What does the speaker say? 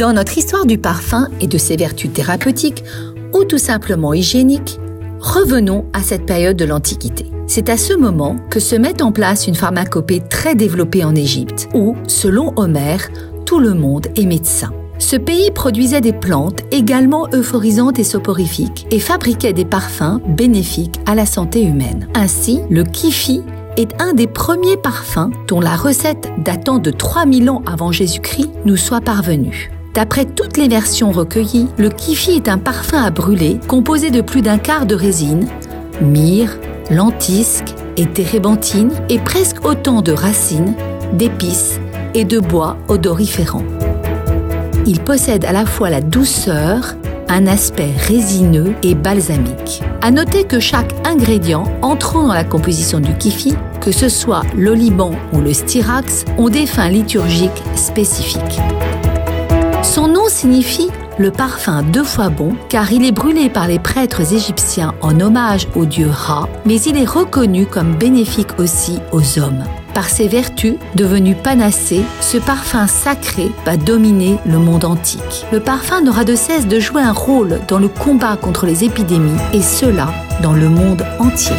Dans notre histoire du parfum et de ses vertus thérapeutiques, ou tout simplement hygiéniques, revenons à cette période de l'Antiquité. C'est à ce moment que se met en place une pharmacopée très développée en Égypte, où, selon Homère, tout le monde est médecin. Ce pays produisait des plantes également euphorisantes et soporifiques et fabriquait des parfums bénéfiques à la santé humaine. Ainsi, le kifi est un des premiers parfums dont la recette datant de 3000 ans avant Jésus-Christ nous soit parvenue. D'après toutes les versions recueillies, le kifi est un parfum à brûler composé de plus d'un quart de résine, myrrhe, lentisque et térébenthine et presque autant de racines, d'épices et de bois odoriférants. Il possède à la fois la douceur, un aspect résineux et balsamique. À noter que chaque ingrédient entrant dans la composition du kifi, que ce soit l'oliban ou le styrax, ont des fins liturgiques spécifiques. Son nom signifie le parfum deux fois bon car il est brûlé par les prêtres égyptiens en hommage au dieu Ra, mais il est reconnu comme bénéfique aussi aux hommes. Par ses vertus, devenu panacée, ce parfum sacré va dominer le monde antique. Le parfum n'aura de cesse de jouer un rôle dans le combat contre les épidémies, et cela dans le monde entier.